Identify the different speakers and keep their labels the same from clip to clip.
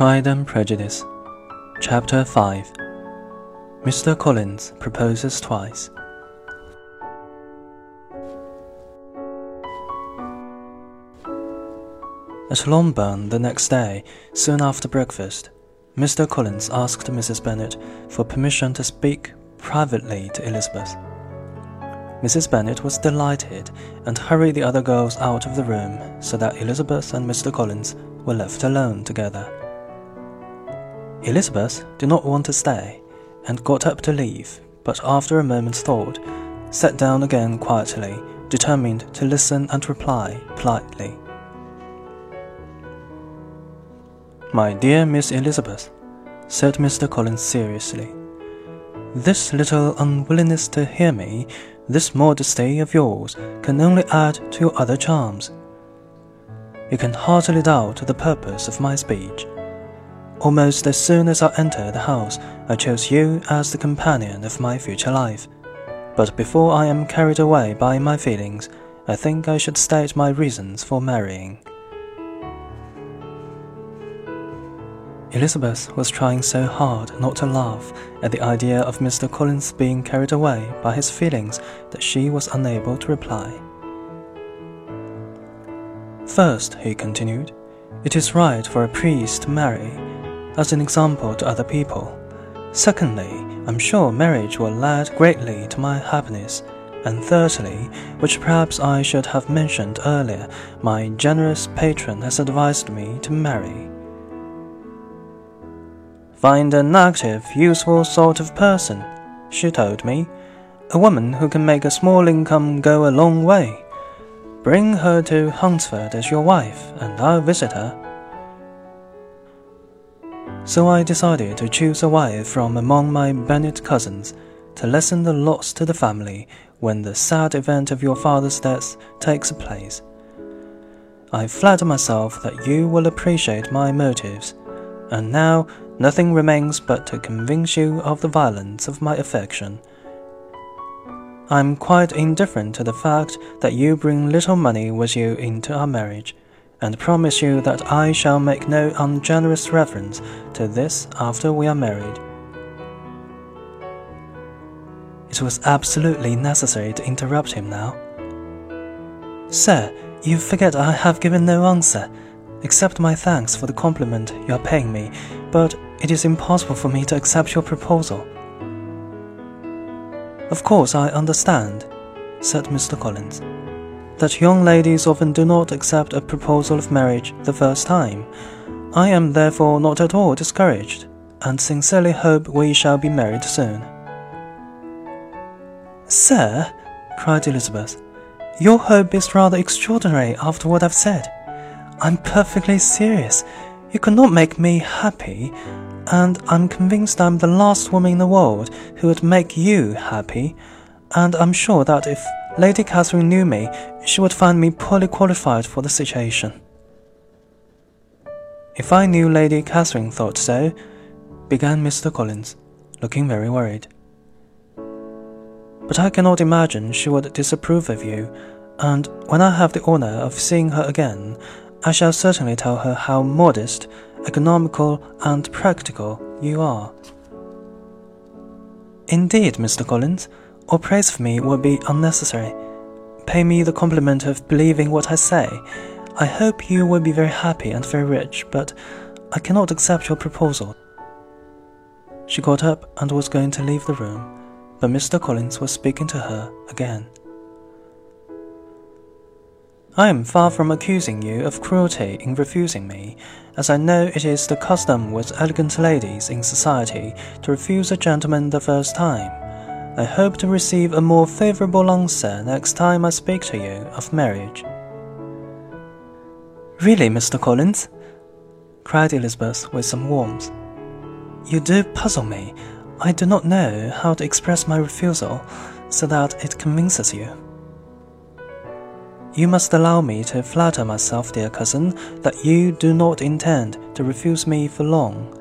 Speaker 1: Pride and Prejudice, Chapter 5 Mr. Collins proposes twice. At Longbourn the next day, soon after breakfast, Mr. Collins asked Mrs. Bennet for permission to speak privately to Elizabeth. Mrs. Bennet was delighted and hurried the other girls out of the room so that Elizabeth and Mr. Collins were left alone together. Elizabeth did not want to stay and got up to leave, but after a moment's thought, sat down again quietly, determined to listen and reply politely. My dear Miss Elizabeth, said Mr. Collins seriously, this little unwillingness to hear me, this modesty of yours, can only add to your other charms. You can hardly doubt the purpose of my speech. Almost as soon as I entered the house, I chose you as the companion of my future life. But before I am carried away by my feelings, I think I should state my reasons for marrying. Elizabeth was trying so hard not to laugh at the idea of Mr. Collins being carried away by his feelings that she was unable to reply. First, he continued, it is right for a priest to marry, as an example to other people. Secondly, I'm sure marriage will add greatly to my happiness. And thirdly, which perhaps I should have mentioned earlier, my generous patron has advised me to marry. Find an active, useful sort of person, she told me. A woman who can make a small income go a long way. Bring her to Hunsford as your wife, and I'll visit her. So I decided to choose a wife from among my Bennet cousins to lessen the loss to the family when the sad event of your father's death takes place. I flatter myself that you will appreciate my motives, and now Nothing remains but to convince you of the violence of my affection. I am quite indifferent to the fact that you bring little money with you into our marriage, and promise you that I shall make no ungenerous reference to this after we are married. It was absolutely necessary to interrupt him now. Sir, you forget I have given no answer. Accept my thanks for the compliment you are paying me, but it is impossible for me to accept your proposal. Of course, I understand, said Mr. Collins, that young ladies often do not accept a proposal of marriage the first time. I am therefore not at all discouraged, and sincerely hope we shall be married soon. Sir, cried Elizabeth, your hope is rather extraordinary after what I've said. I'm perfectly serious. You cannot make me happy, and I'm convinced I'm the last woman in the world who would make you happy. And I'm sure that if Lady Catherine knew me, she would find me poorly qualified for the situation. If I knew Lady Catherine thought so, began Mr. Collins, looking very worried. But I cannot imagine she would disapprove of you, and when I have the honor of seeing her again, I shall certainly tell her how modest, economical, and practical you are. Indeed, Mr. Collins, all praise for me would be unnecessary. Pay me the compliment of believing what I say. I hope you will be very happy and very rich, but I cannot accept your proposal. She got up and was going to leave the room, but Mr. Collins was speaking to her again. I am far from accusing you of cruelty in refusing me, as I know it is the custom with elegant ladies in society to refuse a gentleman the first time. I hope to receive a more favorable answer next time I speak to you of marriage. Really, Mr. Collins? cried Elizabeth with some warmth. You do puzzle me. I do not know how to express my refusal so that it convinces you. You must allow me to flatter myself, dear cousin, that you do not intend to refuse me for long.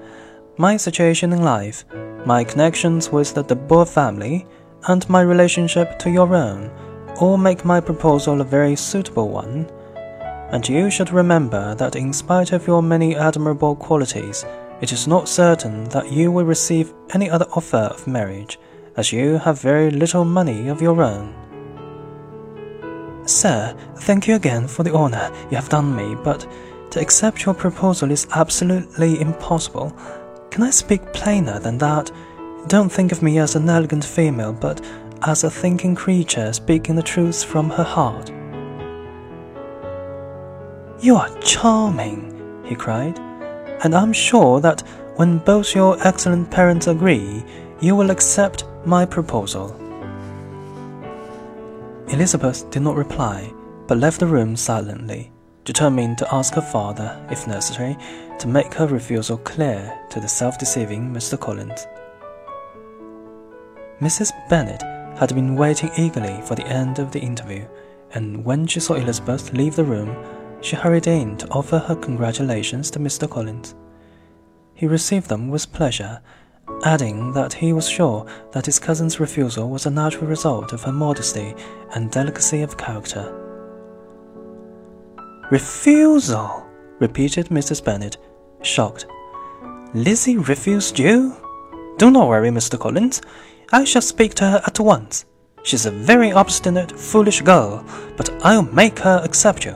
Speaker 1: My situation in life, my connections with the De Bourgh family, and my relationship to your own all make my proposal a very suitable one. and you should remember that in spite of your many admirable qualities, it is not certain that you will receive any other offer of marriage, as you have very little money of your own.
Speaker 2: Sir, thank you again for the honor you have done me, but to accept your proposal is absolutely impossible. Can I speak plainer than that? Don't think of me as an elegant female, but as a thinking creature speaking the truth from her heart.
Speaker 1: You are charming, he cried, and I'm sure that when both your excellent parents agree, you will accept my proposal. Elizabeth did not reply, but left the room silently, determined to ask her father, if necessary, to make her refusal clear to the self deceiving Mr. Collins. Mrs. Bennet had been waiting eagerly for the end of the interview, and when she saw Elizabeth leave the room, she hurried in to offer her congratulations to Mr. Collins. He received them with pleasure, adding that he was sure that his cousin's refusal was a natural result of her modesty and delicacy of character.
Speaker 2: Refusal? repeated Mrs. Bennet, shocked. Lizzie refused you? Do not worry, Mr. Collins. I shall speak to her at once. She's a very obstinate, foolish girl, but I'll make her accept you.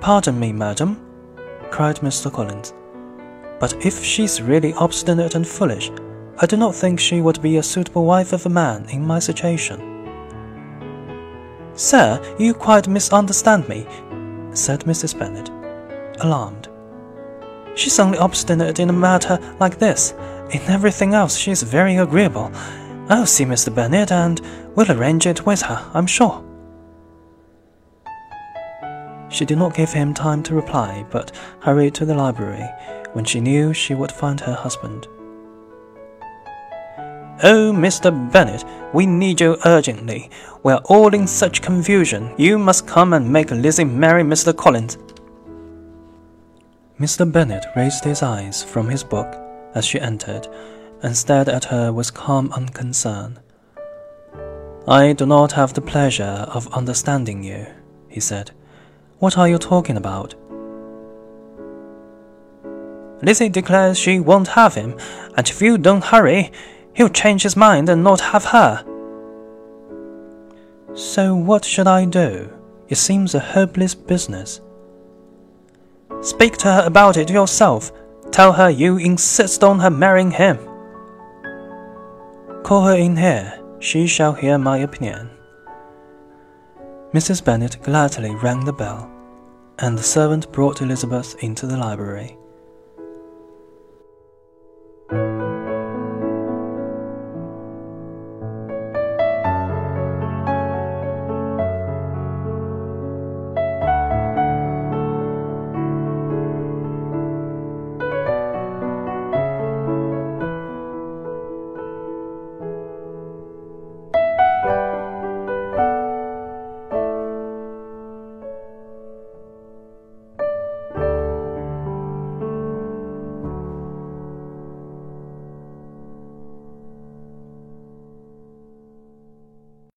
Speaker 1: Pardon me, madam, cried Mr. Collins. But if she's really obstinate and foolish, I do not think she would be a suitable wife of a man in my situation.
Speaker 2: Sir, you quite misunderstand me, said Mrs. Bennet, alarmed. She's only obstinate in a matter like this. In everything else, she's very agreeable. I'll see Mr. Bennet and we'll arrange it with her, I'm sure.
Speaker 1: She did not give him time to reply, but hurried to the library when she knew she would find her husband.
Speaker 2: Oh, Mr. Bennet, we need you urgently. We are all in such confusion. You must come and make Lizzie marry Mr. Collins.
Speaker 1: Mr. Bennet raised his eyes from his book as she entered and stared at her with calm unconcern. I do not have the pleasure of understanding you, he said. What are you talking about?
Speaker 2: Lizzie declares she won't have him, and if you don't hurry, he'll change his mind and not have her.
Speaker 1: So what should I do? It seems a hopeless business.
Speaker 2: Speak to her about it yourself. Tell her you insist on her marrying him.
Speaker 1: Call her in here. She shall hear my opinion. Mrs. Bennet gladly rang the bell, and the servant brought Elizabeth into the library.